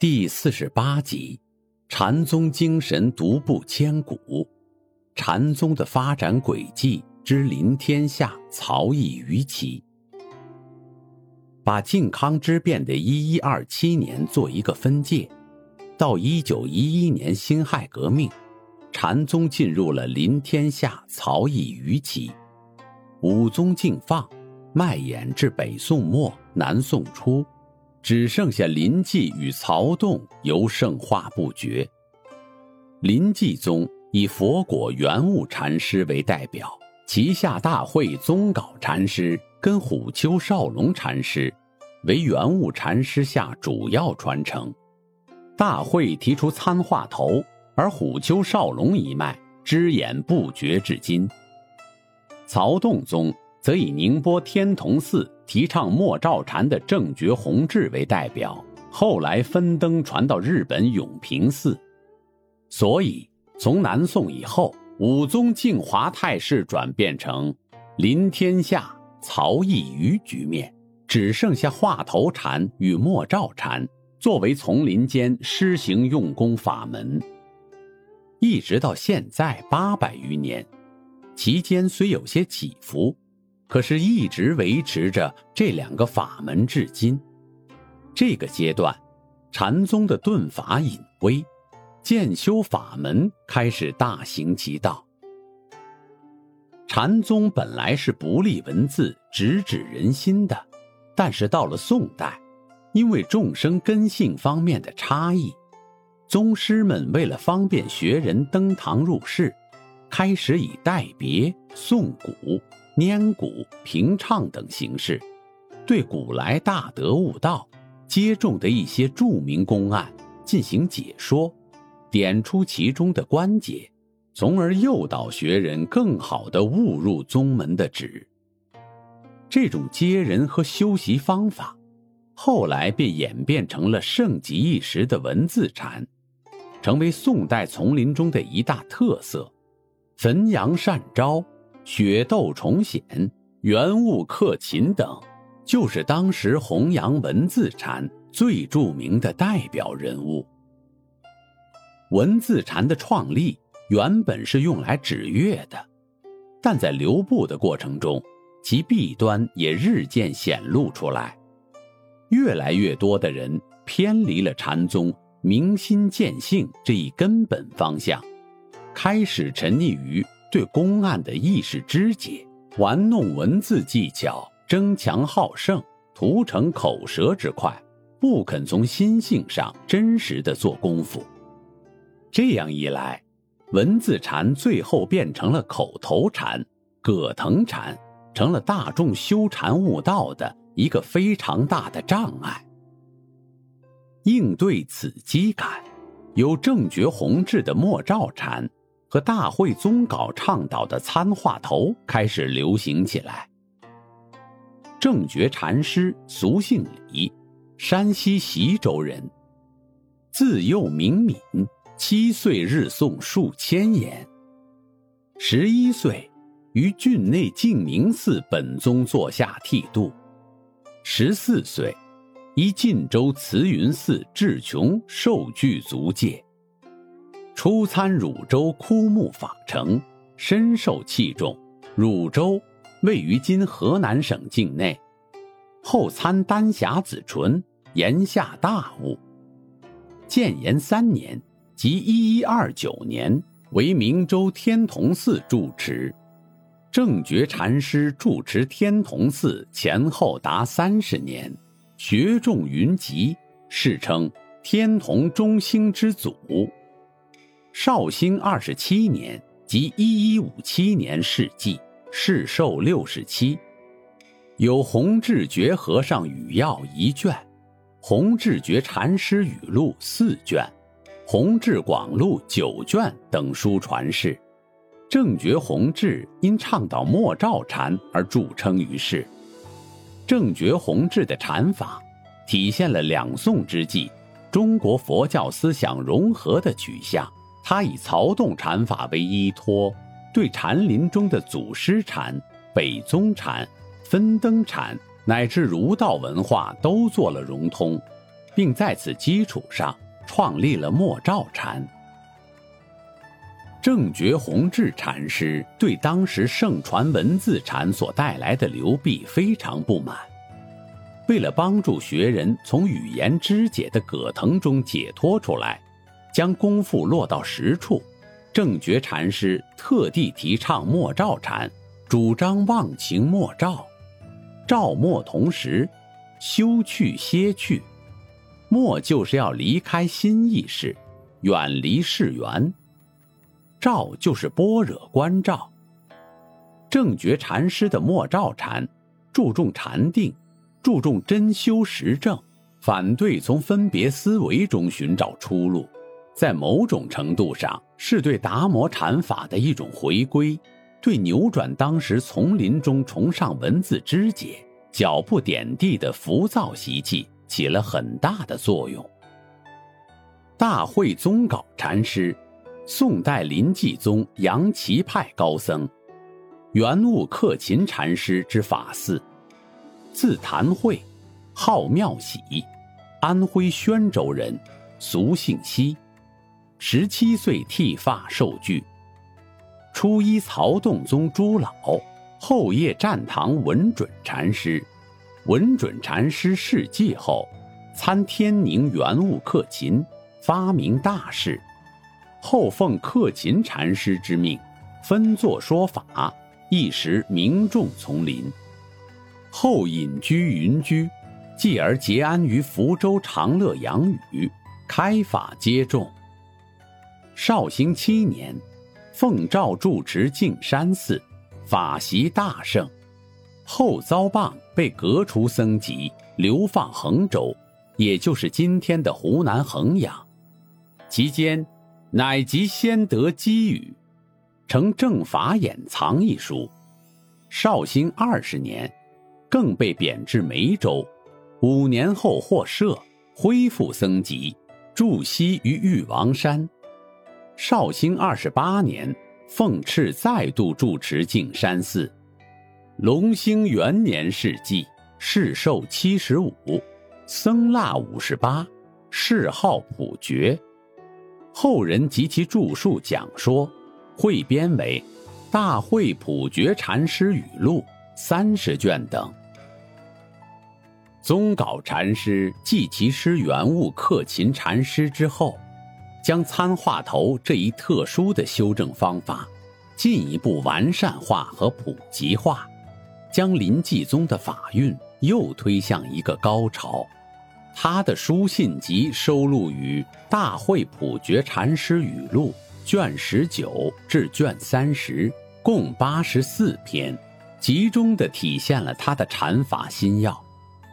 第四十八集：禅宗精神独步千古。禅宗的发展轨迹之临天下，曹逸于其。把靖康之变的一一二七年做一个分界，到一九一一年辛亥革命，禅宗进入了临天下，曹逸于其。武宗靖放，蔓延至北宋末、南宋初，只剩下临济与曹洞由盛化不绝。临济宗。以佛果圆悟禅师为代表，旗下大会宗稿禅师跟虎丘少龙禅师为圆悟禅师下主要传承。大会提出参话头，而虎丘少龙一脉只演不绝至今。曹洞宗则以宁波天童寺提倡莫照禅的正觉弘志为代表，后来分登传到日本永平寺，所以。从南宋以后，武宗靖华态势转变成临天下、曹逸于局面，只剩下化头禅与莫照禅作为丛林间施行用功法门。一直到现在八百余年，其间虽有些起伏，可是一直维持着这两个法门至今。这个阶段，禅宗的顿法隐微。渐修法门开始大行其道。禅宗本来是不立文字、直指人心的，但是到了宋代，因为众生根性方面的差异，宗师们为了方便学人登堂入室，开始以代别、诵古、拈古、评唱等形式，对古来大德悟道、接众的一些著名公案进行解说。点出其中的关节，从而诱导学人更好地误入宗门的旨。这种接人和修习方法，后来便演变成了盛极一时的文字禅，成为宋代丛林中的一大特色。汾阳善招、雪窦重显、元物克勤等，就是当时弘扬文字禅最著名的代表人物。文字禅的创立原本是用来指月的，但在流布的过程中，其弊端也日渐显露出来。越来越多的人偏离了禅宗明心见性这一根本方向，开始沉溺于对公案的意识肢解、玩弄文字技巧、争强好胜、图成口舌之快，不肯从心性上真实的做功夫。这样一来，文字禅最后变成了口头禅，葛藤禅成了大众修禅悟道的一个非常大的障碍。应对此机感，有正觉弘志的莫照禅和大会宗稿倡导的参话头开始流行起来。正觉禅师俗姓李，山西习州人，自幼明敏。七岁日诵数千言，十一岁于郡内净明寺本宗座下剃度，十四岁依晋州慈云寺智琼受具足戒，初参汝州枯木法城，深受器重。汝州位于今河南省境内，后参丹霞子纯，言下大悟。建炎三年。即一一二九年，为明州天童寺住持，正觉禅师住持天童寺前后达三十年，学众云集，世称天童中兴之祖。绍兴二十七年，即一一五七年世纪，世寿六十七。有弘志觉和尚语要一卷，弘治觉禅师语录四卷，弘治广录九卷等书传世。正觉弘治因倡导默照禅而著称于世。正觉弘治的禅法，体现了两宋之际中国佛教思想融合的取向。他以曹洞禅法为依托，对禅林中的祖师禅、北宗禅、分灯禅乃至儒道文化都做了融通，并在此基础上创立了默照禅。正觉弘治禅师对当时盛传文字禅所带来的流弊非常不满，为了帮助学人从语言肢解的葛藤中解脱出来。将功夫落到实处，正觉禅师特地提倡默照禅，主张忘情默照，照默同时，休去歇去，默就是要离开心意识，远离世缘，照就是般若观照。正觉禅师的默照禅，注重禅定，注重真修实证，反对从分别思维中寻找出路。在某种程度上，是对达摩禅法的一种回归，对扭转当时丛林中崇尚文字肢解、脚步点地的浮躁习气起了很大的作用。大慧宗杲禅师，宋代临济宗杨岐派高僧，圆悟克勤禅师之法嗣，字谭慧，号妙喜，安徽宣州人，俗姓西。十七岁剃发受具，初依曹洞宗朱老，后谒战堂文准禅师。文准禅师逝寂后，参天宁圆悟克勤，发明大事。后奉克勤禅师之命，分作说法，一时名众丛林。后隐居云居，继而结安于福州长乐养语，开法接众。绍兴七年，奉诏住持径山寺，法习大盛，后遭谤，被革除僧籍，流放衡州，也就是今天的湖南衡阳。其间，乃即先得机语，成《正法掩藏》一书。绍兴二十年，更被贬至梅州，五年后获赦，恢复僧籍，住西于玉王山。绍兴二十八年，奉敕再度住持径山寺。隆兴元年世纪，世寿七十五，僧腊五十八，谥号普觉。后人及其著述讲说，汇编为《大会普觉禅师语录》三十卷等。宗杲禅师继其师圆悟克勤禅师之后。将参话头这一特殊的修正方法进一步完善化和普及化，将临济宗的法运又推向一个高潮。他的书信集收录于《大会普觉禅师语录》卷十九至卷三十，共八十四篇，集中的体现了他的禅法心要，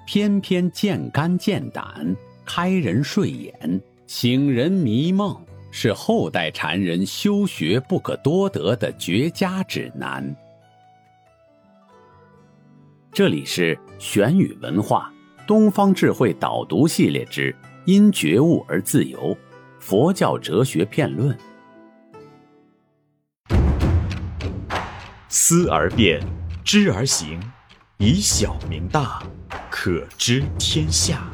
篇篇见肝见胆，开人睡眼。醒人迷梦是后代禅人修学不可多得的绝佳指南。这里是玄宇文化东方智慧导读系列之《因觉悟而自由》，佛教哲学辩论。思而变，知而行，以小明大，可知天下。